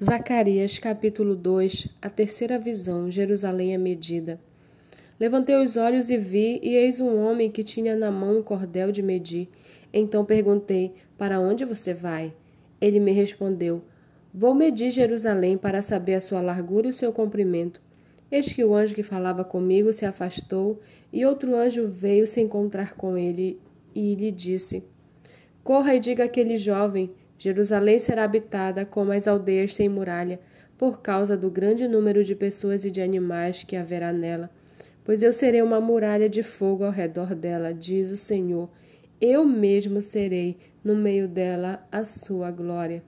Zacarias capítulo 2 A terceira visão Jerusalém é medida. Levantei os olhos e vi, e eis um homem que tinha na mão um cordel de medir. Então perguntei: Para onde você vai? Ele me respondeu: Vou medir Jerusalém para saber a sua largura e o seu comprimento. Eis que o anjo que falava comigo se afastou, e outro anjo veio se encontrar com ele e lhe disse: Corra e diga àquele jovem: Jerusalém será habitada como as aldeias sem muralha, por causa do grande número de pessoas e de animais que haverá nela. Pois eu serei uma muralha de fogo ao redor dela, diz o Senhor. Eu mesmo serei no meio dela a sua glória.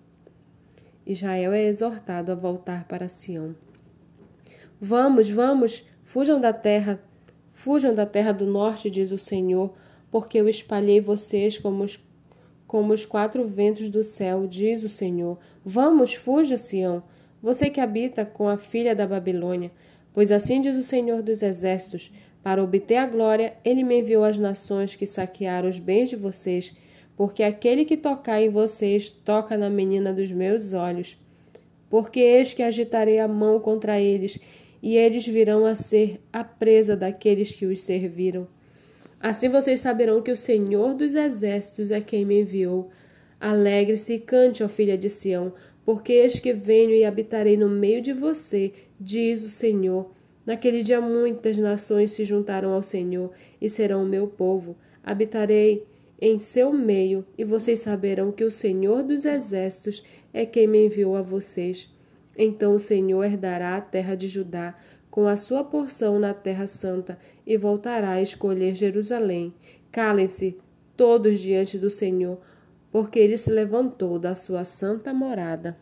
Israel é exortado a voltar para Sião. Vamos, vamos, fujam da terra, fujam da terra do norte, diz o Senhor, porque eu espalhei vocês como os como os quatro ventos do céu, diz o Senhor. Vamos, fuja, Sião, você que habita com a filha da Babilônia. Pois assim diz o Senhor dos Exércitos: para obter a glória, ele me enviou às nações que saquearam os bens de vocês, porque aquele que tocar em vocês toca na menina dos meus olhos. Porque eis que agitarei a mão contra eles, e eles virão a ser a presa daqueles que os serviram. Assim vocês saberão que o Senhor dos Exércitos é quem me enviou. Alegre-se e cante, ó filha de Sião, porque eis que venho e habitarei no meio de você, diz o Senhor. Naquele dia muitas nações se juntarão ao Senhor e serão o meu povo. Habitarei em seu meio, e vocês saberão que o Senhor dos Exércitos é quem me enviou a vocês. Então o Senhor herdará a terra de Judá, com a sua porção na Terra Santa e voltará a escolher Jerusalém. Calem-se todos diante do Senhor, porque ele se levantou da sua santa morada.